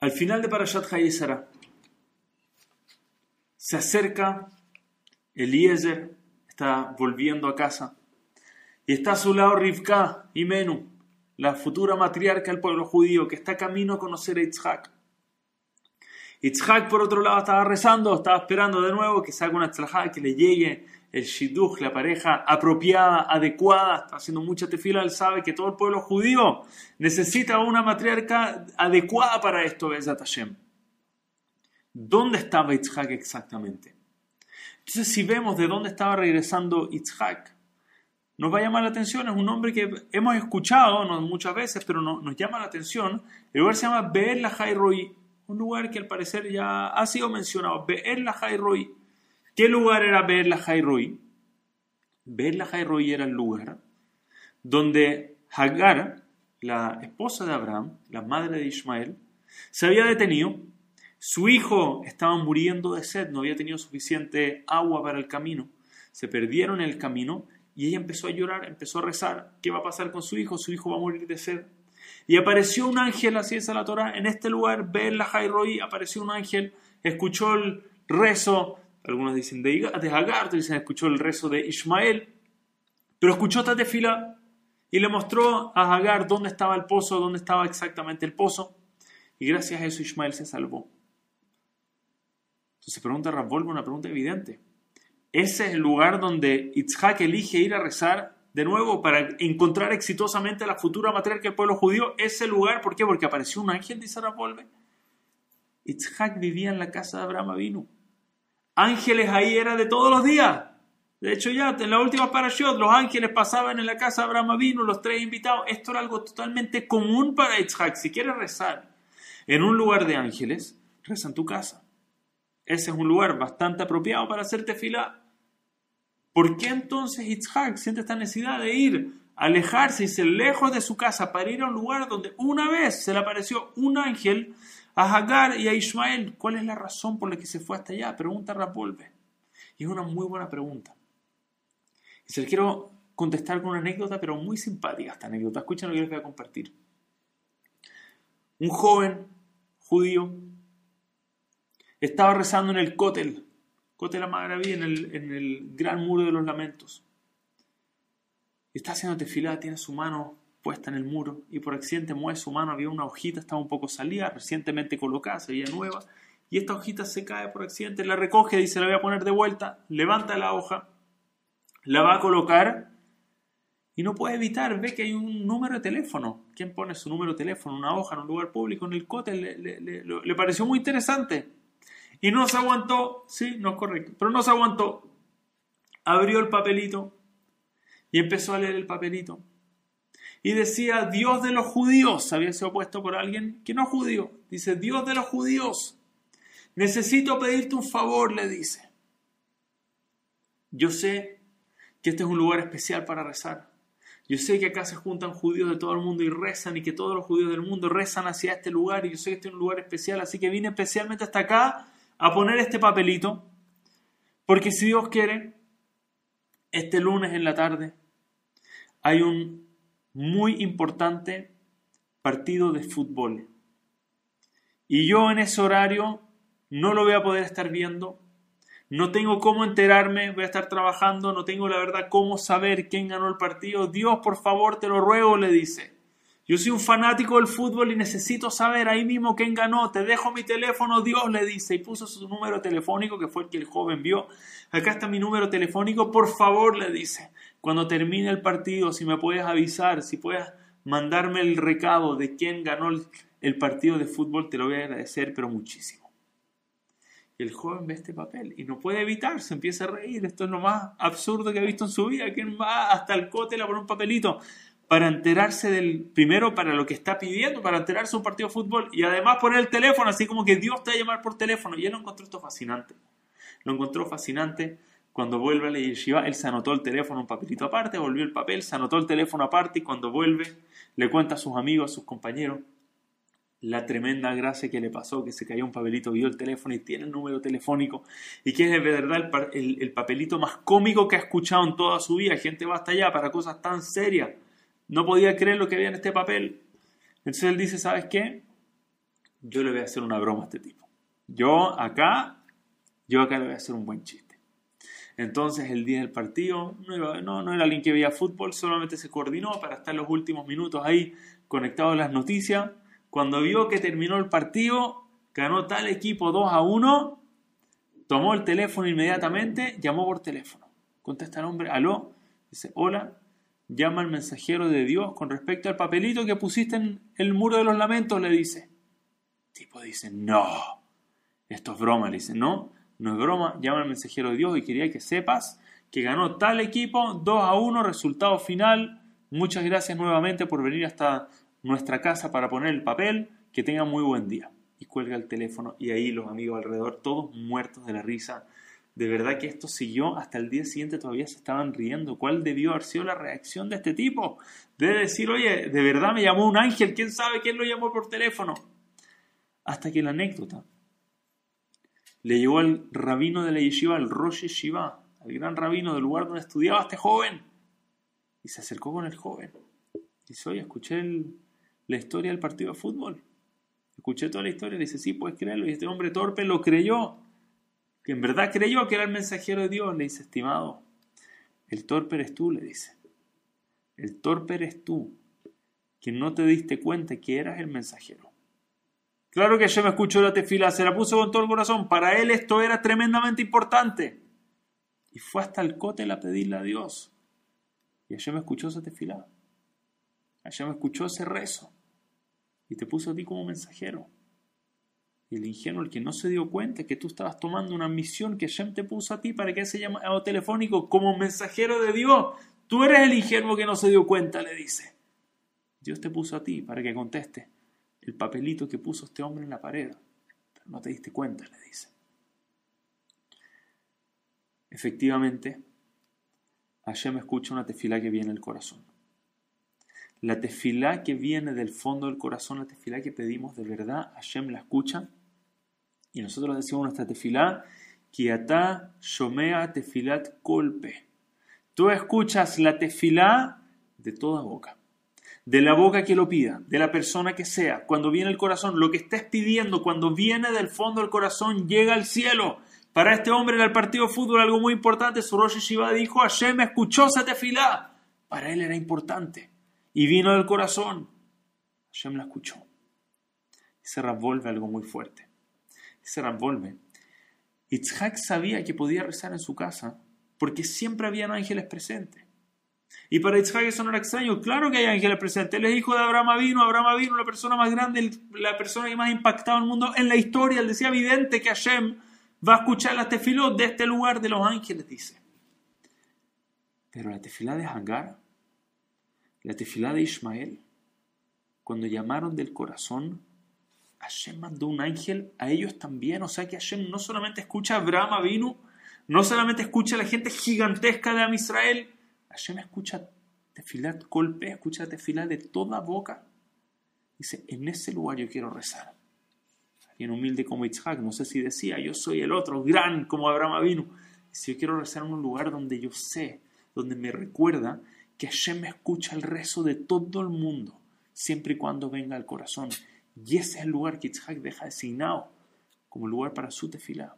Al final de Parashat Hayesara, se acerca Eliezer, está volviendo a casa, y está a su lado Rivka y Menú, la futura matriarca del pueblo judío, que está camino a conocer a Yitzhak. Yitzhak, por otro lado, estaba rezando, estaba esperando de nuevo que salga una tzlajá, que le llegue el shidduch, la pareja apropiada, adecuada, está haciendo mucha tefila, él sabe que todo el pueblo judío necesita una matriarca adecuada para esto, Bezat Hashem. ¿Dónde estaba Yitzhak exactamente? Entonces, si vemos de dónde estaba regresando Yitzhak, nos va a llamar la atención. Es un nombre que hemos escuchado muchas veces, pero no, nos llama la atención. El lugar se llama Be'er la un lugar que al parecer ya ha sido mencionado. Be'er la Roy. ¿Qué lugar era Be'er la Roy? Be'er la Roy era el lugar donde Hagar, la esposa de Abraham, la madre de Ismael, se había detenido su hijo estaba muriendo de sed, no había tenido suficiente agua para el camino. Se perdieron en el camino y ella empezó a llorar, empezó a rezar. ¿Qué va a pasar con su hijo? Su hijo va a morir de sed. Y apareció un ángel, así es la Torah, en este lugar, la Jairoi, apareció un ángel, escuchó el rezo, algunos dicen de, otros dicen escuchó el rezo de Ismael, pero escuchó esta tefila y le mostró a Hagar dónde estaba el pozo, dónde estaba exactamente el pozo, y gracias a eso Ismael se salvó. Entonces pregunta Ravolvo una pregunta evidente. Ese es el lugar donde Itzhak elige ir a rezar de nuevo para encontrar exitosamente la futura matriarca del pueblo judío. Ese lugar, ¿por qué? Porque apareció un ángel, dice Ravolve. Itzhak vivía en la casa de Abraham Avinu. Ángeles ahí era de todos los días. De hecho, ya en la última parashot, los ángeles pasaban en la casa de Abraham Avinu, los tres invitados. Esto era algo totalmente común para Itzhak. Si quieres rezar en un lugar de ángeles, reza en tu casa. Ese es un lugar bastante apropiado para hacer tefilá. ¿Por qué entonces Yitzhak siente esta necesidad de ir, alejarse y ser lejos de su casa para ir a un lugar donde una vez se le apareció un ángel a Hagar y a Ismael? ¿Cuál es la razón por la que se fue hasta allá? Pregunta Rapolve. Y es una muy buena pregunta. Y se le quiero contestar con una anécdota, pero muy simpática esta anécdota. Escuchen lo que les voy a compartir. Un joven judío estaba rezando en el Kotel, Kotel Amagraví, en el, en el gran muro de los lamentos. Está haciendo tefilá, tiene su mano puesta en el muro y por accidente mueve su mano, había una hojita, estaba un poco salida, recientemente colocada, se veía nueva, y esta hojita se cae por accidente, la recoge, dice, la voy a poner de vuelta, levanta la hoja, la va a colocar y no puede evitar, ve que hay un número de teléfono. ¿Quién pone su número de teléfono, una hoja en un lugar público, en el Kotel? Le, le, le pareció muy interesante. Y no se aguantó, sí, no es correcto, pero no se aguantó. Abrió el papelito y empezó a leer el papelito. Y decía, Dios de los judíos, había sido puesto por alguien que no es judío. Dice, Dios de los judíos, necesito pedirte un favor, le dice. Yo sé que este es un lugar especial para rezar. Yo sé que acá se juntan judíos de todo el mundo y rezan y que todos los judíos del mundo rezan hacia este lugar y yo sé que este es un lugar especial, así que vine especialmente hasta acá a poner este papelito, porque si Dios quiere, este lunes en la tarde hay un muy importante partido de fútbol. Y yo en ese horario no lo voy a poder estar viendo, no tengo cómo enterarme, voy a estar trabajando, no tengo la verdad cómo saber quién ganó el partido. Dios, por favor, te lo ruego, le dice. Yo soy un fanático del fútbol y necesito saber ahí mismo quién ganó. Te dejo mi teléfono, Dios le dice. Y puso su número telefónico, que fue el que el joven vio. Acá está mi número telefónico, por favor, le dice. Cuando termine el partido, si me puedes avisar, si puedes mandarme el recado de quién ganó el, partido de fútbol, te lo voy a agradecer, pero muchísimo. Y el joven ve este papel y no puede evitarse, empieza a reír. Esto es lo más absurdo que ha visto en su vida. ¿Quién va hasta el cótel a poner un papelito? Para enterarse del, primero para lo que está pidiendo, para enterarse de un partido de fútbol y además poner el teléfono, así como que Dios te va a llamar por teléfono. Y él lo encontró esto fascinante. Lo encontró fascinante cuando vuelve a la yeshiva, él se anotó el teléfono un papelito aparte, volvió el papel, se anotó el teléfono aparte y cuando vuelve le cuenta a sus amigos, a sus compañeros, la tremenda gracia que le pasó, que se cayó un papelito, vio el teléfono y tiene el número telefónico, y que es de verdad el, el papelito más cómico que ha escuchado en toda su vida. Gente va hasta allá para cosas tan serias no podía creer lo que había en este papel. Entonces él dice, ¿sabes qué? yo le voy a hacer una broma a este tipo. Yo acá, yo acá le voy a hacer un buen chiste. Entonces el día del partido no, no, era alguien que veía fútbol, solamente se coordinó para estar los últimos minutos ahí conectado a las noticias. Cuando vio que terminó el partido, ganó tal equipo 2 a 1, tomó el teléfono inmediatamente, llamó por teléfono. Contesta el hombre, aló, dice, hola, llama al mensajero de Dios con respecto al papelito que pusiste en el muro de los lamentos, le dice. El tipo dice, no, esto es broma, le dice, no, no es broma, llama al mensajero de Dios y quería que sepas que ganó tal equipo, 2 a 1, resultado final. Muchas gracias nuevamente por venir hasta nuestra casa para poner el papel. Que tenga muy buen día. Y cuelga el teléfono y ahí los amigos alrededor, todos muertos de la risa. De verdad que esto siguió hasta el día siguiente, todavía se estaban riendo. ¿Cuál debió haber sido la reacción de este tipo? Debe decir, oye, de verdad me llamó un ángel, ¿quién sabe quién lo llamó por teléfono? Hasta que la anécdota le llegó al rabino de la yeshiva, al Rosh Yeshiva, al gran rabino del lugar donde estudiaba este joven. Y se acercó con el joven. Dice, oye, escuché la historia del partido de fútbol. Escuché toda la historia. Le dice, sí, puedes creerlo. Y este hombre torpe lo creyó. Que en verdad creyó que era el mensajero de Dios. Le dice, estimado, el torpe eres tú, le dice. El torpe eres tú, que no te diste cuenta que eras el mensajero. Claro que ella me escuchó la tefila, se la puso con todo el corazón. Para él esto era tremendamente importante. Y fue hasta el cótel a pedirle a Dios. Y ella me escuchó esa tefila. Ella me escuchó ese rezo. Y te puso a ti como mensajero. Y el ingenuo, el que no se dio cuenta que tú estabas tomando una misión que Hashem te puso a ti para que ese llamado telefónico como mensajero de Dios. Tú eres el ingenuo que no se dio cuenta, le dice. Dios te puso a ti para que conteste el papelito que puso este hombre en la pared. Pero no te diste cuenta, le dice. Efectivamente, me escucha una tefilá que viene del corazón. La tefilá que viene del fondo del corazón, la tefilá que pedimos de verdad, Hashem la escucha. Y nosotros decimos nuestra tefilá, Kiatá Shomea Tefilat Kolpe. Tú escuchas la tefilá de toda boca de la boca que lo pida, de la persona que sea, cuando viene el corazón, lo que estés pidiendo, cuando viene del fondo del corazón, llega al cielo. Para este hombre en el partido de fútbol algo muy importante, su Rosh Shiva dijo, Hashem escuchó esa tefilá. Para él era importante. Y vino del corazón. Hashem la escuchó. Y se revuelve algo muy fuerte. Se revuelve. Itzhak sabía que podía rezar en su casa porque siempre habían ángeles presentes. Y para Isaac eso no era extraño. Claro que hay ángeles presentes. Él es hijo de Abraham vino. Abraham vino, la persona más grande, la persona que más ha impactado el mundo en la historia. Él decía evidente que Hashem va a escuchar la tefilot de este lugar de los ángeles, dice. Pero la tefilá de Hagar, la tefilá de Ismael, cuando llamaron del corazón, Hashem mandó un ángel a ellos también. O sea que Hashem no solamente escucha a Abraham vino, no solamente escucha a la gente gigantesca de Amisrael, Hashem escucha tefilat golpe, escucha tefilat de toda boca. Dice, en ese lugar yo quiero rezar. Alguien humilde como Itzhak, no sé si decía, yo soy el otro, gran como Abraham vino. Si yo quiero rezar en un lugar donde yo sé, donde me recuerda que Hashem me escucha el rezo de todo el mundo, siempre y cuando venga al corazón. Y ese es el lugar que Itzhak deja designado como lugar para su tefilá.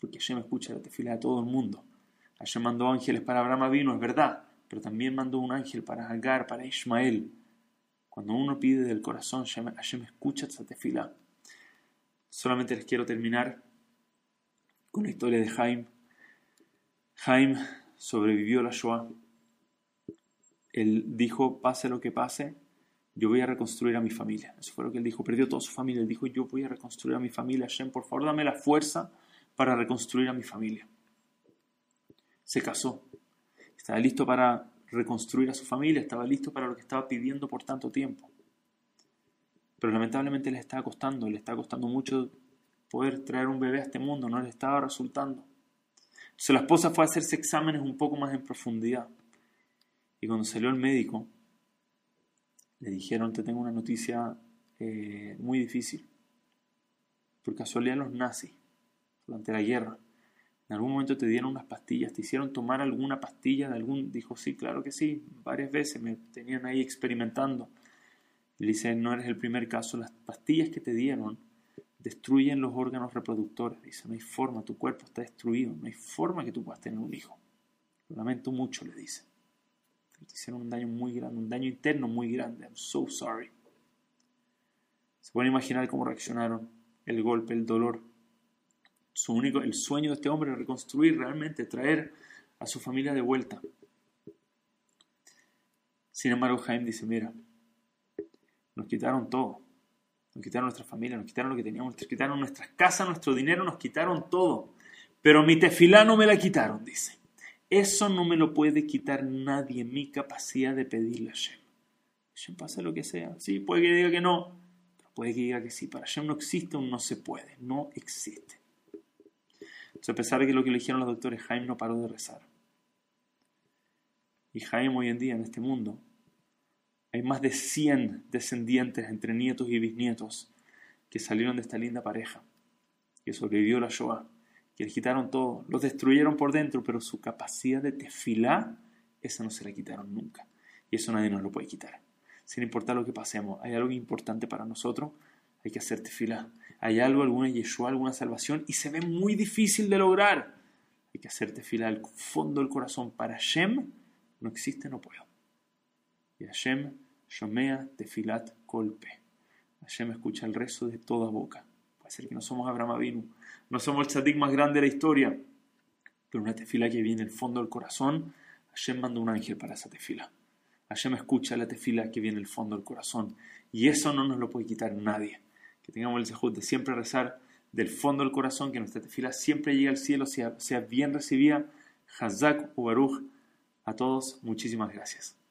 Porque Hashem escucha la tefilá de todo el mundo. Hashem mandó ángeles para Abraham vino, es verdad, pero también mandó un ángel para Agar, para Ismael. Cuando uno pide del corazón, Hashem escucha esta tefila. Solamente les quiero terminar con la historia de Jaime. Jaime sobrevivió a la Shoah. Él dijo, pase lo que pase, yo voy a reconstruir a mi familia. Eso fue lo que él dijo. Perdió toda su familia. Él dijo, yo voy a reconstruir a mi familia. Hashem, por favor, dame la fuerza para reconstruir a mi familia se casó. Estaba listo para reconstruir a su familia, estaba listo para lo que estaba pidiendo por tanto tiempo. Pero lamentablemente le estaba costando, le estaba costando mucho poder traer un bebé a este mundo, no le estaba resultando. Entonces la esposa fue a hacerse exámenes un poco más en profundidad. Y cuando salió el médico, le dijeron, te tengo una noticia eh, muy difícil. Por casualidad los nazis, durante la guerra, en algún momento te dieron unas pastillas, te hicieron tomar alguna pastilla de algún, dijo, sí, claro que sí, varias veces me tenían ahí experimentando. Y dice, no eres el primer caso, las pastillas que te dieron destruyen los órganos reproductores. Dice, no hay forma, tu cuerpo está destruido, no hay forma que tú puedas tener un hijo. Lo lamento mucho, le dice. Hicieron un daño muy grande, un daño interno muy grande. I'm so sorry. Se pueden imaginar cómo reaccionaron, el golpe, el dolor. Su único, el sueño de este hombre era reconstruir realmente, traer a su familia de vuelta. Sin embargo, Jaime dice, mira, nos quitaron todo. Nos quitaron nuestra familia, nos quitaron lo que teníamos, nos quitaron nuestras casas, nuestro dinero, nos quitaron todo. Pero mi tefilá no me la quitaron, dice. Eso no me lo puede quitar nadie, mi capacidad de pedirle a Hashem. Hashem pasa lo que sea. Sí, puede que diga que no, pero puede que diga que sí. Para Hashem no existe un no se puede, no existe. Entonces, a pesar de que lo que le dijeron los doctores, Jaime no paró de rezar. Y Jaime hoy en día en este mundo hay más de 100 descendientes entre nietos y bisnietos que salieron de esta linda pareja, que sobrevivió la Shoah, que le quitaron todo, los destruyeron por dentro, pero su capacidad de tefilá, esa no se la quitaron nunca. Y eso nadie nos lo puede quitar. Sin importar lo que pasemos, hay algo importante para nosotros, hay que hacer tefilá. Hay algo, alguna Yeshua, alguna salvación, y se ve muy difícil de lograr. Hay que hacer tefilá al fondo del corazón. Para Shem no existe, no puedo. Y Hashem Shomea Tefilat Kolpe. Hashem escucha el rezo de toda boca. Ser que no somos Abraham Avinu, no somos el tzadik más grande de la historia, pero una tefila que viene del fondo del corazón, Hashem manda un ángel para esa tefila. Hashem escucha la tefila que viene del fondo del corazón. Y eso no nos lo puede quitar nadie. Que tengamos el sejud de siempre rezar del fondo del corazón, que nuestra tefila siempre llegue al cielo, sea, sea bien recibida. Hazak u Baruch. A todos, muchísimas gracias.